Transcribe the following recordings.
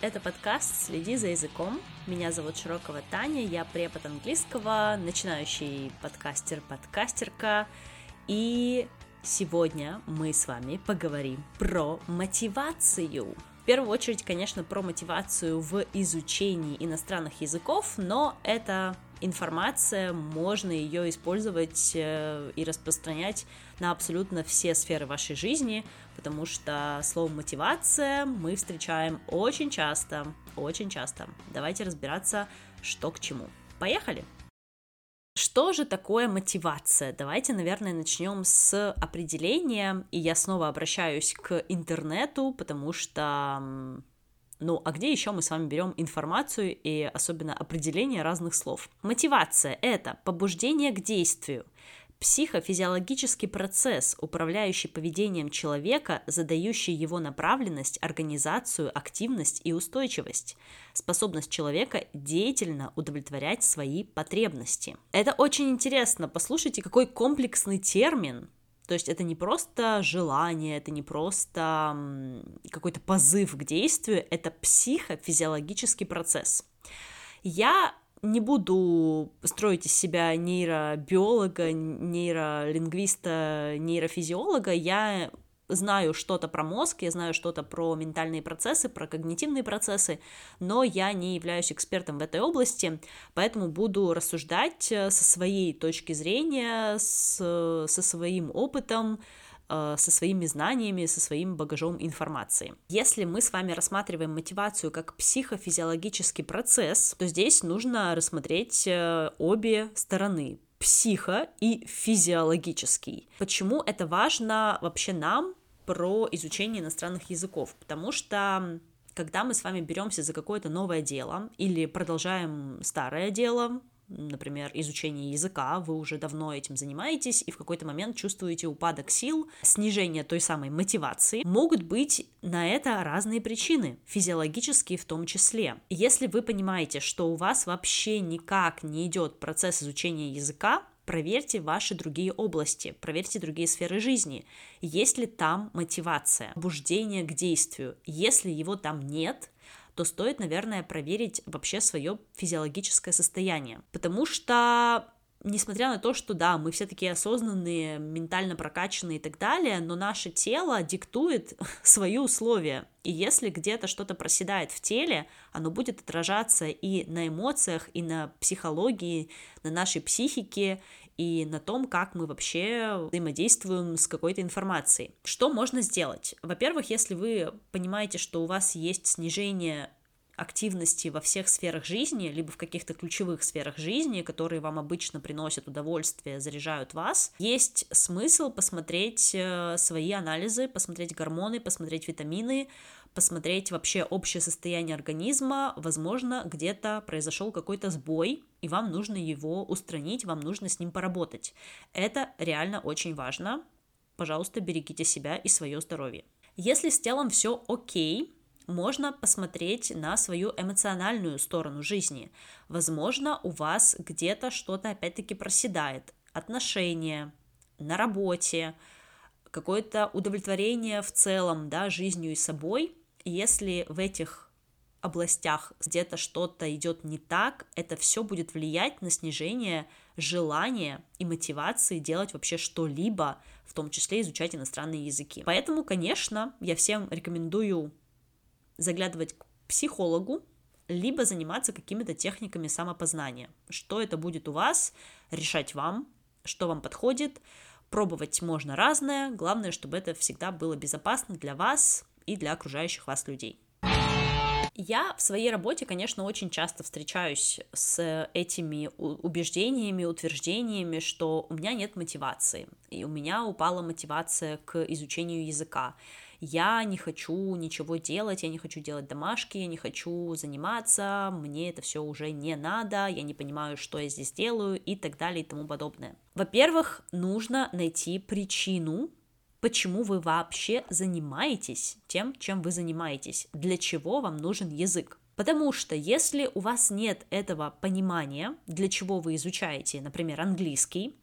Это подкаст «Следи за языком». Меня зовут Широкова Таня, я препод английского, начинающий подкастер, подкастерка. И сегодня мы с вами поговорим про мотивацию. В первую очередь, конечно, про мотивацию в изучении иностранных языков, но это информация, можно ее использовать э, и распространять на абсолютно все сферы вашей жизни, потому что слово мотивация мы встречаем очень часто, очень часто. Давайте разбираться, что к чему. Поехали! Что же такое мотивация? Давайте, наверное, начнем с определения, и я снова обращаюсь к интернету, потому что ну, а где еще мы с вами берем информацию и особенно определение разных слов? Мотивация – это побуждение к действию, психофизиологический процесс, управляющий поведением человека, задающий его направленность, организацию, активность и устойчивость, способность человека деятельно удовлетворять свои потребности. Это очень интересно, послушайте, какой комплексный термин, то есть это не просто желание, это не просто какой-то позыв к действию, это психофизиологический процесс. Я не буду строить из себя нейробиолога, нейролингвиста, нейрофизиолога, я знаю что-то про мозг, я знаю что-то про ментальные процессы, про когнитивные процессы, но я не являюсь экспертом в этой области, поэтому буду рассуждать э, со своей точки зрения, с, со своим опытом, э, со своими знаниями, со своим багажом информации. Если мы с вами рассматриваем мотивацию как психофизиологический процесс, то здесь нужно рассмотреть э, обе стороны психо и физиологический. Почему это важно вообще нам про изучение иностранных языков? Потому что когда мы с вами беремся за какое-то новое дело или продолжаем старое дело, например, изучение языка, вы уже давно этим занимаетесь и в какой-то момент чувствуете упадок сил, снижение той самой мотивации, могут быть на это разные причины, физиологические в том числе. Если вы понимаете, что у вас вообще никак не идет процесс изучения языка, проверьте ваши другие области, проверьте другие сферы жизни. Есть ли там мотивация, побуждение к действию? Если его там нет, то стоит, наверное, проверить вообще свое физиологическое состояние. Потому что несмотря на то, что да, мы все такие осознанные, ментально прокачанные и так далее, но наше тело диктует свои условия. И если где-то что-то проседает в теле, оно будет отражаться и на эмоциях, и на психологии, на нашей психике, и на том, как мы вообще взаимодействуем с какой-то информацией. Что можно сделать? Во-первых, если вы понимаете, что у вас есть снижение активности во всех сферах жизни, либо в каких-то ключевых сферах жизни, которые вам обычно приносят удовольствие, заряжают вас, есть смысл посмотреть э, свои анализы, посмотреть гормоны, посмотреть витамины, посмотреть вообще общее состояние организма, возможно, где-то произошел какой-то сбой, и вам нужно его устранить, вам нужно с ним поработать. Это реально очень важно. Пожалуйста, берегите себя и свое здоровье. Если с телом все окей, можно посмотреть на свою эмоциональную сторону жизни. Возможно, у вас где-то что-то опять-таки проседает. Отношения, на работе, какое-то удовлетворение в целом, да, жизнью и собой. если в этих областях где-то что-то идет не так, это все будет влиять на снижение желания и мотивации делать вообще что-либо, в том числе изучать иностранные языки. Поэтому, конечно, я всем рекомендую заглядывать к психологу, либо заниматься какими-то техниками самопознания. Что это будет у вас, решать вам, что вам подходит. Пробовать можно разное, главное, чтобы это всегда было безопасно для вас и для окружающих вас людей. Я в своей работе, конечно, очень часто встречаюсь с этими убеждениями, утверждениями, что у меня нет мотивации, и у меня упала мотивация к изучению языка я не хочу ничего делать, я не хочу делать домашки, я не хочу заниматься, мне это все уже не надо, я не понимаю, что я здесь делаю и так далее и тому подобное. Во-первых, нужно найти причину, почему вы вообще занимаетесь тем, чем вы занимаетесь, для чего вам нужен язык. Потому что если у вас нет этого понимания, для чего вы изучаете, например, английский,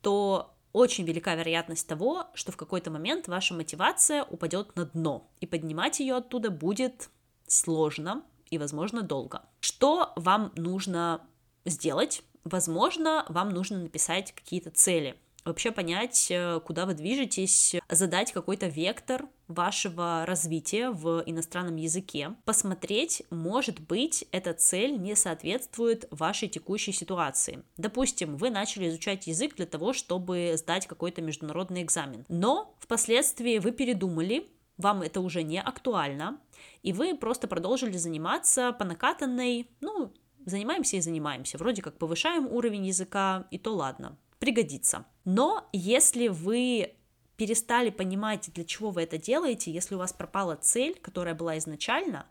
то очень велика вероятность того, что в какой-то момент ваша мотивация упадет на дно, и поднимать ее оттуда будет сложно и, возможно, долго. Что вам нужно сделать? Возможно, вам нужно написать какие-то цели – вообще понять, э, куда вы движетесь, задать какой-то вектор вашего развития в иностранном языке, посмотреть, может быть, эта цель не соответствует вашей текущей ситуации. Допустим, вы начали изучать язык для того, чтобы сдать какой-то международный экзамен, но впоследствии вы передумали, вам это уже не актуально, и вы просто продолжили заниматься по накатанной, ну, занимаемся и занимаемся, вроде как повышаем уровень языка, и то ладно, пригодится. Но если вы перестали понимать, для чего вы это делаете, если у вас пропала цель, которая была изначально,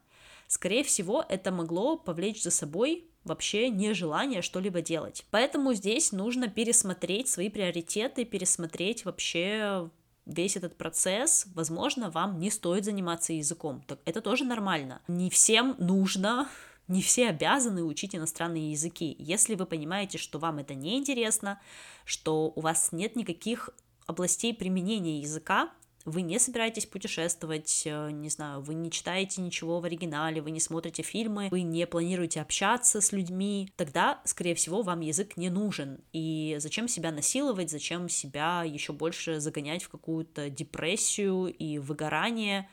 скорее всего, это могло повлечь за собой вообще нежелание что-либо делать. Поэтому здесь нужно пересмотреть свои приоритеты, пересмотреть вообще весь этот процесс, возможно, вам не стоит заниматься языком. Так это тоже нормально. Не всем нужно не все обязаны учить иностранные языки. Если вы понимаете, что вам это не интересно, что у вас нет никаких областей применения языка, вы не собираетесь путешествовать, э, не знаю, вы не читаете ничего в оригинале, вы не смотрите фильмы, вы не планируете общаться с людьми, тогда, скорее всего, вам язык не нужен. И зачем себя насиловать, зачем себя еще больше загонять в какую-то депрессию и выгорание,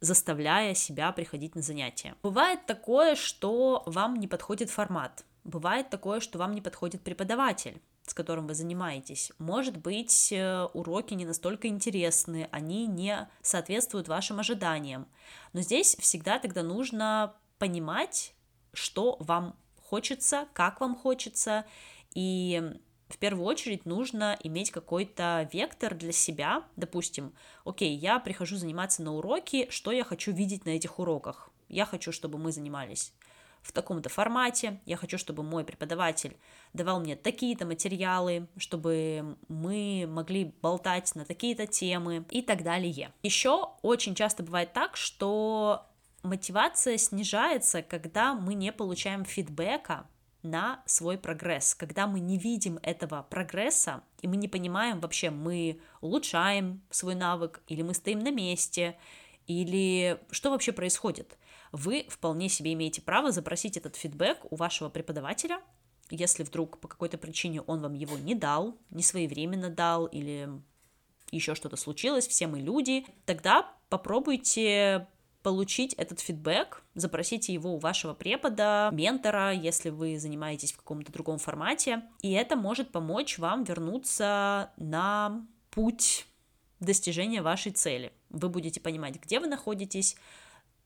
заставляя себя приходить на занятия. Бывает такое, что вам не подходит формат. Бывает такое, что вам не подходит преподаватель с которым вы занимаетесь. Может быть, э, уроки не настолько интересны, они не соответствуют вашим ожиданиям. Но здесь всегда тогда нужно понимать, что вам хочется, как вам хочется, и в первую очередь нужно иметь какой-то вектор для себя. Допустим, окей, я прихожу заниматься на уроки, что я хочу видеть на этих уроках? Я хочу, чтобы мы занимались в таком-то формате, я хочу, чтобы мой преподаватель давал мне такие-то материалы, чтобы мы могли болтать на такие-то темы и так далее. Еще очень часто бывает так, что мотивация снижается, когда мы не получаем фидбэка на свой прогресс. Когда мы не видим этого прогресса, и мы не понимаем вообще, мы улучшаем свой навык, или мы стоим на месте, или что вообще происходит. Вы вполне себе имеете право запросить этот фидбэк у вашего преподавателя, если вдруг по какой-то причине он вам его не дал, не своевременно дал, или еще что-то случилось, все мы люди, тогда попробуйте получить этот фидбэк, запросите его у вашего препода, ментора, если вы занимаетесь в каком-то другом формате, и это может помочь вам вернуться на путь достижения вашей цели. Вы будете понимать, где вы находитесь,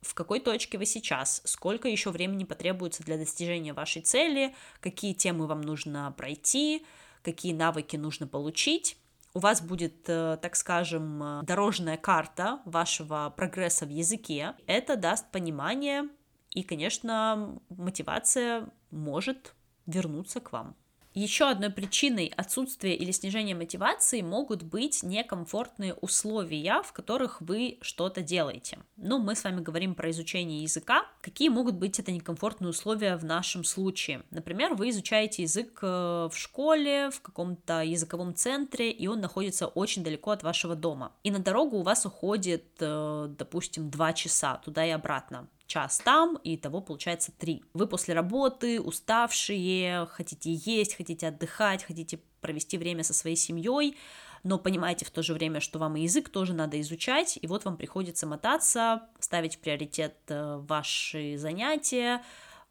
в какой точке вы сейчас, сколько еще времени потребуется для достижения вашей цели, какие темы вам нужно пройти, какие навыки нужно получить, у вас будет, э, так скажем, э, дорожная карта вашего прогресса в языке. Это даст понимание, и, конечно, мотивация может вернуться к вам. Еще одной причиной отсутствия или снижения мотивации могут быть некомфортные условия, в которых вы что-то делаете. Ну, мы с вами говорим про изучение языка. Какие могут быть это некомфортные условия в нашем случае? Например, вы изучаете язык э, в школе, в каком-то языковом центре, и он находится очень далеко от вашего дома. И на дорогу у вас уходит, э, допустим, 2 часа туда и обратно час там, и того получается три. Вы после работы, уставшие, хотите есть, хотите отдыхать, хотите провести время со своей семьей, но понимаете в то же время, что вам и язык тоже надо изучать, и вот вам приходится мотаться, ставить в приоритет э, ваши занятия,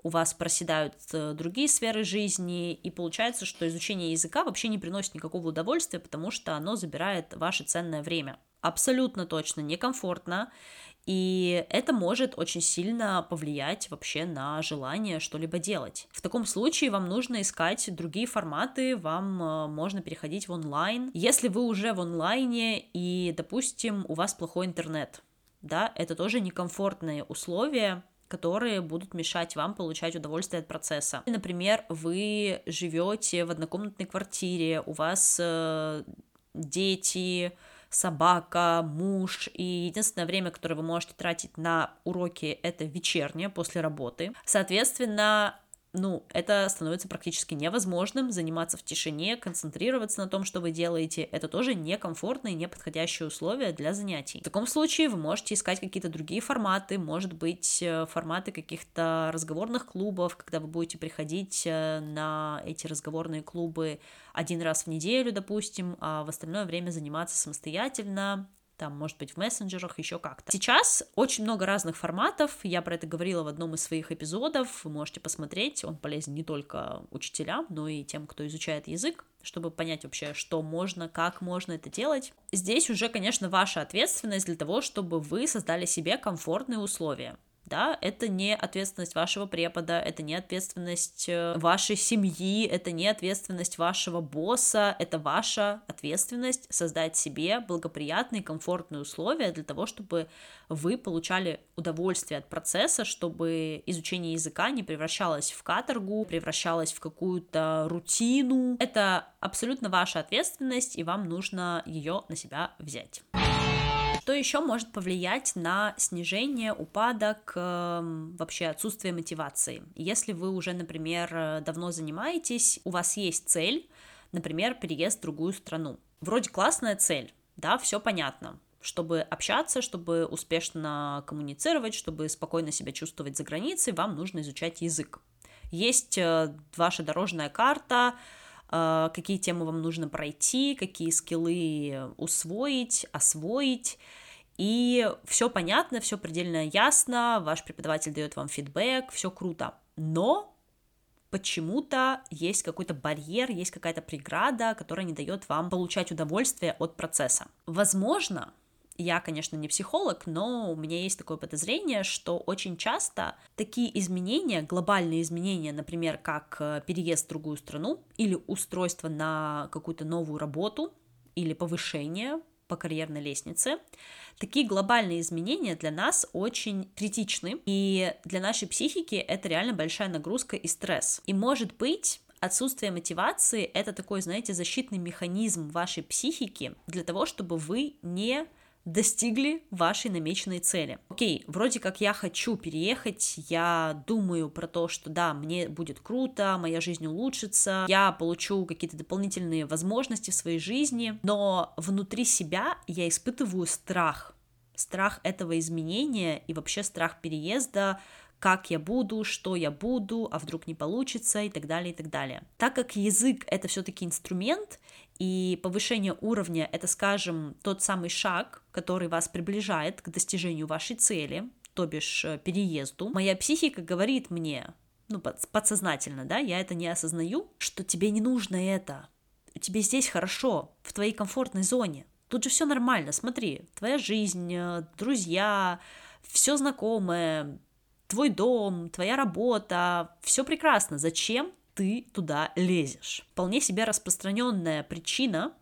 у вас проседают э, другие сферы жизни, и получается, что изучение языка вообще не приносит никакого удовольствия, потому что оно забирает ваше ценное время. Абсолютно точно некомфортно, и это может очень сильно повлиять вообще на желание что-либо делать. В таком случае вам нужно искать другие форматы, вам э, можно переходить в онлайн. Если вы уже в онлайне и, допустим, у вас плохой интернет, да, это тоже некомфортные условия, которые будут мешать вам получать удовольствие от процесса. Например, вы живете в однокомнатной квартире, у вас э, дети, собака, муж, и единственное время, которое вы можете тратить на уроки, это вечернее, после работы. Соответственно, ну, это становится практически невозможным, заниматься в тишине, концентрироваться на том, что вы делаете, это тоже некомфортные, неподходящие условия для занятий. В таком случае вы можете искать какие-то другие форматы, может быть, э, форматы каких-то разговорных клубов, когда вы будете приходить э, на эти разговорные клубы один раз в неделю, допустим, а в остальное время заниматься самостоятельно, там, может быть, в мессенджерах, еще как-то. Сейчас очень много разных форматов, я про это говорила в одном из своих эпизодов, вы можете посмотреть, он полезен не только учителям, но и тем, кто изучает язык, чтобы понять вообще, что можно, как можно это делать. Здесь уже, конечно, ваша ответственность для того, чтобы вы создали себе комфортные условия да, это не ответственность вашего препода, это не ответственность э, вашей семьи, это не ответственность вашего босса, это ваша ответственность создать себе благоприятные, комфортные условия для того, чтобы вы получали удовольствие от процесса, чтобы изучение языка не превращалось в каторгу, превращалось в какую-то рутину. Это абсолютно ваша ответственность, и вам нужно ее на себя взять. Что еще может повлиять на снижение, упадок, эм, вообще отсутствие мотивации? Если вы уже, например, давно занимаетесь, у вас есть цель, например, переезд в другую страну. Вроде классная цель, да, все понятно, чтобы общаться, чтобы успешно коммуницировать, чтобы спокойно себя чувствовать за границей, вам нужно изучать язык. Есть э, ваша дорожная карта, э, какие темы вам нужно пройти, какие скиллы усвоить, освоить, и все понятно, все предельно ясно, ваш преподаватель дает вам фидбэк, все круто. Но почему-то есть какой-то барьер, есть какая-то преграда, которая не дает вам получать удовольствие от процесса. Возможно, я, конечно, не психолог, но у меня есть такое подозрение, что очень часто такие изменения, глобальные изменения, например, как э, переезд в другую страну или устройство на какую-то новую работу или повышение по карьерной лестнице, такие глобальные изменения для нас очень критичны, и для нашей психики это реально большая нагрузка и стресс. И может быть, отсутствие мотивации — это такой, знаете, защитный механизм вашей психики для того, чтобы вы не достигли вашей намеченной цели. Окей, вроде как я хочу переехать, я думаю про то, что да, мне будет круто, моя жизнь улучшится, я получу какие-то дополнительные возможности в своей жизни, но внутри себя я испытываю страх, страх этого изменения и вообще страх переезда, как я буду, что я буду, а вдруг не получится и так далее, и так далее. Так как язык это все-таки инструмент, и повышение уровня — это, скажем, тот самый шаг, который вас приближает к достижению вашей цели, то бишь э, переезду. Моя психика говорит мне, ну, подсознательно, да, я это не осознаю, что тебе не нужно это, тебе здесь хорошо, в твоей комфортной зоне. Тут же все нормально, смотри, твоя жизнь, э, друзья, все знакомое, твой дом, твоя работа, все прекрасно. Зачем ты туда лезешь. Вполне себе распространенная причина,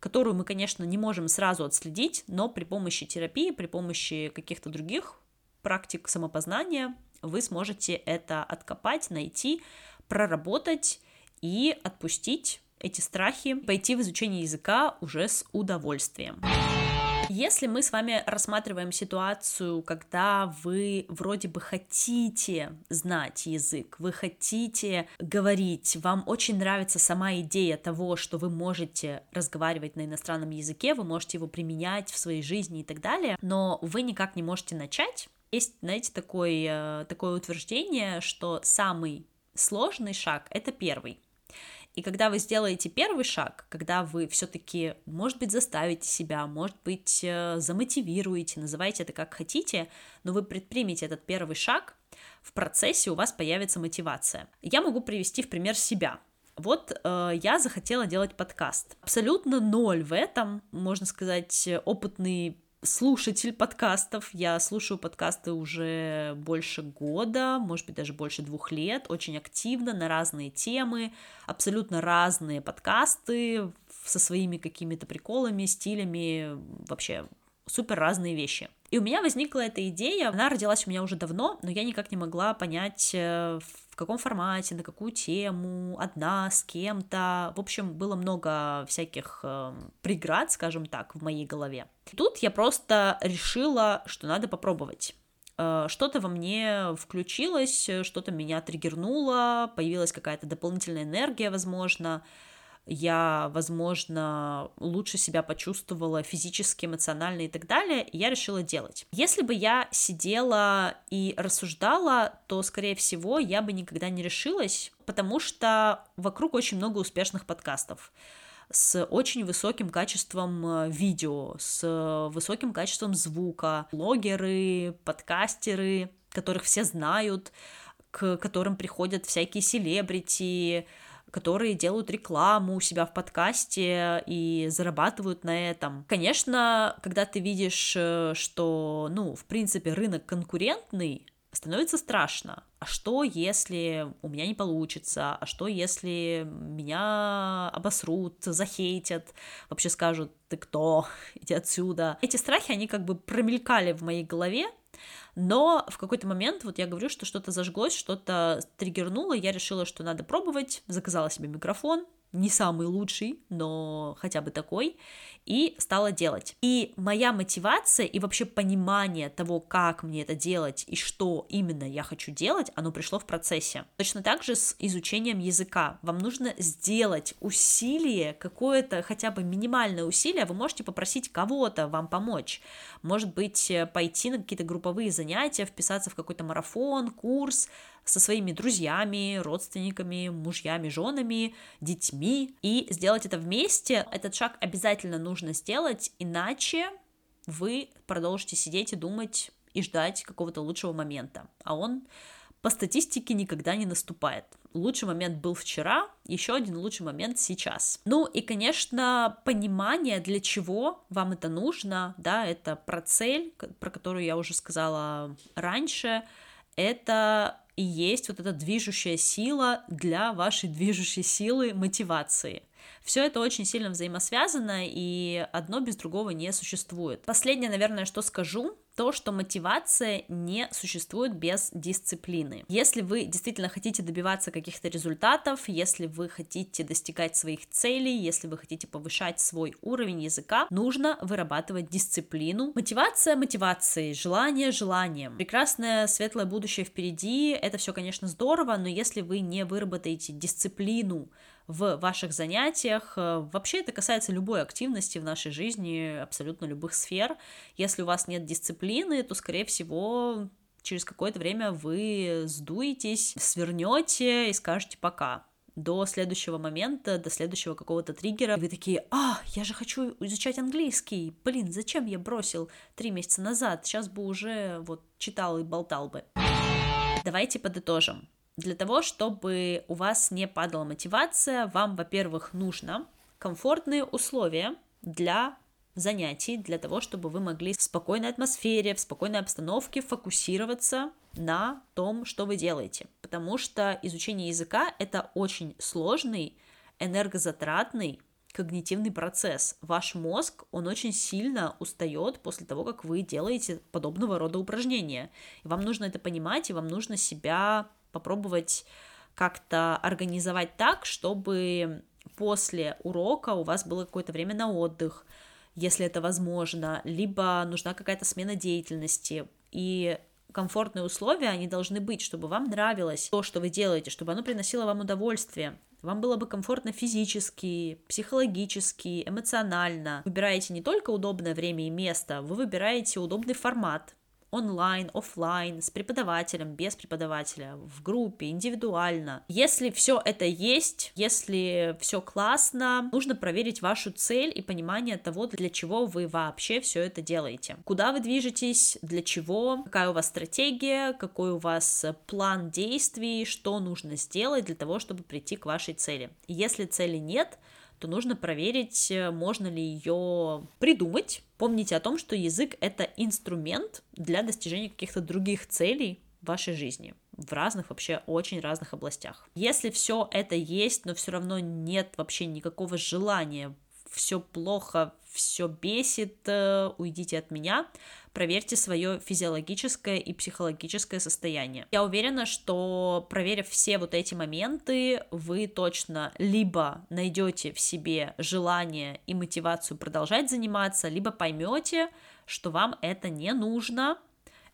которую мы, конечно, не можем сразу отследить, но при помощи терапии, при помощи каких-то других практик самопознания вы сможете это откопать, найти, проработать и отпустить эти страхи, пойти в изучение языка уже с удовольствием. Если мы с вами рассматриваем ситуацию, когда вы вроде бы хотите знать язык, вы хотите говорить, вам очень нравится сама идея того, что вы можете разговаривать на иностранном языке, вы можете его применять в своей жизни и так далее, но вы никак не можете начать, есть, знаете, такое, такое утверждение, что самый сложный шаг — это первый. И когда вы сделаете первый шаг, когда вы все-таки, может быть, заставите себя, может быть, э, замотивируете, называйте это как хотите, но вы предпримете этот первый шаг, в процессе у вас появится мотивация. Я могу привести в пример себя. Вот э, я захотела делать подкаст. Абсолютно ноль в этом, можно сказать, опытный слушатель подкастов. Я слушаю подкасты уже больше года, может быть, даже больше двух лет, очень активно на разные темы, абсолютно разные подкасты со своими какими-то приколами, стилями, вообще супер разные вещи. И у меня возникла эта идея, она родилась у меня уже давно, но я никак не могла понять, э, каком формате, на какую тему, одна, с кем-то. В общем, было много всяких э, преград, скажем так, в моей голове. Тут я просто решила, что надо попробовать. э, что-то во мне включилось, что-то меня триггернуло, появилась какая-то дополнительная энергия, возможно, я, возможно, лучше себя почувствовала физически, эмоционально и так далее, и я решила делать. Если бы я сидела и рассуждала, то, скорее всего, я бы никогда не решилась, потому что вокруг очень много успешных подкастов с очень высоким качеством э, видео, с высоким качеством звука, блогеры, подкастеры, которых все знают, к которым приходят всякие селебрити, которые делают рекламу у себя в подкасте и зарабатывают на этом. Конечно, когда ты видишь, э, что, ну, в принципе, рынок конкурентный, становится страшно. А что, если у меня не получится? А что, если меня обосрут, захейтят, вообще скажут, ты кто, иди отсюда? Эти страхи, они как бы промелькали в моей голове, но в какой-то момент, вот я говорю, что что-то зажглось, что-то триггернуло, я решила, что надо пробовать, заказала себе микрофон, не самый лучший, но хотя бы такой, и стала делать. И моя мотивация и вообще понимание того, как мне это делать и что именно я хочу делать, оно пришло в процессе. Точно так же с изучением языка. Вам нужно сделать усилие, какое-то хотя бы минимальное усилие, вы можете попросить кого-то вам помочь. Может быть, пойти на какие-то групповые занятия, вписаться в какой-то марафон, курс, со своими друзьями, родственниками, мужьями, женами, детьми и сделать это вместе. Этот шаг обязательно нужно сделать, иначе вы продолжите сидеть и думать и ждать какого-то лучшего момента, а он по статистике никогда не наступает. Лучший момент был вчера, еще один лучший момент сейчас. Ну и, конечно, понимание, для чего вам это нужно, да, это про цель, про которую я уже сказала раньше, это и есть вот эта движущая сила для вашей движущей силы мотивации. Все это очень сильно взаимосвязано, и одно без другого не существует. Последнее, наверное, что скажу, то, что мотивация не существует без дисциплины. Если вы действительно хотите добиваться каких-то результатов, если вы хотите достигать своих целей, если вы хотите повышать свой уровень языка, нужно вырабатывать дисциплину. Мотивация мотивацией, желание желанием. Прекрасное светлое будущее впереди, это все, конечно, здорово, но если вы не выработаете дисциплину, в ваших занятиях. Э, вообще это касается любой активности в нашей жизни, абсолютно любых сфер. Если у вас нет дисциплины, то, скорее всего, через какое-то время вы сдуетесь, свернете и скажете пока до следующего момента, до следующего какого-то триггера, и вы такие, а, я же хочу изучать английский, блин, зачем я бросил три месяца назад, сейчас бы уже вот читал и болтал бы. Давайте подытожим. Для того, чтобы у вас не падала мотивация, вам, во-первых, нужно комфортные условия для занятий, для того, чтобы вы могли в спокойной атмосфере, в спокойной обстановке фокусироваться на том, что вы делаете. Потому что изучение языка — это очень сложный, энергозатратный, когнитивный процесс. Ваш мозг, он очень сильно устает после того, как вы делаете подобного рода упражнения. И вам нужно это понимать, и вам нужно себя попробовать как-то организовать так, чтобы после урока у вас было какое-то время на отдых, если это возможно, либо нужна какая-то смена деятельности, и комфортные условия, они должны быть, чтобы вам нравилось то, что вы делаете, чтобы оно приносило вам удовольствие, вам было бы комфортно физически, психологически, эмоционально. Выбираете не только удобное время и место, вы выбираете удобный формат, онлайн, офлайн, с преподавателем, без преподавателя, в группе, индивидуально. Если все это есть, если все классно, нужно проверить вашу цель и понимание того, для чего вы вообще все это делаете. Куда вы движетесь, для чего, какая у вас стратегия, какой у вас план действий, что нужно сделать для того, чтобы прийти к вашей цели. Если цели нет, то нужно проверить, э, можно ли ее придумать. Помните о том, что язык — это инструмент для достижения каких-то других целей в вашей жизни в разных вообще очень разных областях. Если все это есть, но все равно нет вообще никакого желания все плохо, все бесит, э, уйдите от меня, проверьте свое физиологическое и психологическое состояние. Я уверена, что проверив все вот эти моменты, вы точно либо найдете в себе желание и мотивацию продолжать заниматься, либо поймете, что вам это не нужно,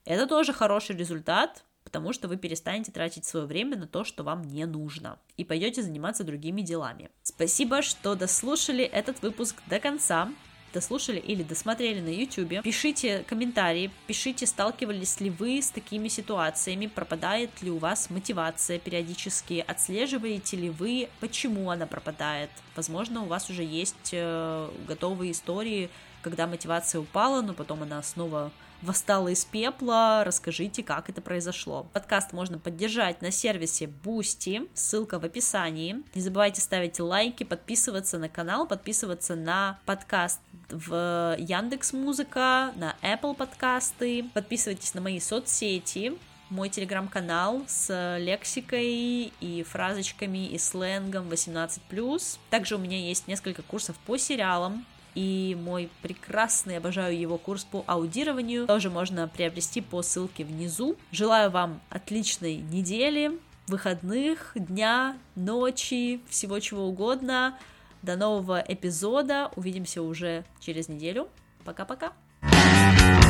Это тоже хороший результат, потому что вы перестанете тратить свое время на то, что вам не нужно, и пойдете заниматься другими делами. Спасибо, что дослушали этот выпуск до конца дослушали или досмотрели на YouTube. Пишите комментарии, пишите, сталкивались ли вы с такими ситуациями, пропадает ли у вас мотивация периодически, отслеживаете ли вы, почему она пропадает. Возможно, у вас уже есть э, готовые истории, когда мотивация упала, но потом она снова восстала из пепла, расскажите, как это произошло. Подкаст можно поддержать на сервисе Boosty, ссылка в описании. Не забывайте ставить лайки, подписываться на канал, подписываться на подкаст в Яндекс Музыка, на Apple подкасты, подписывайтесь на мои соцсети, мой телеграм-канал с лексикой и фразочками и сленгом 18+. Также у меня есть несколько курсов по сериалам, и мой прекрасный, обожаю его курс по аудированию тоже можно приобрести по ссылке внизу. Желаю вам отличной недели, выходных, дня, ночи, всего чего угодно. До нового эпизода. Увидимся уже через неделю. Пока-пока. thank you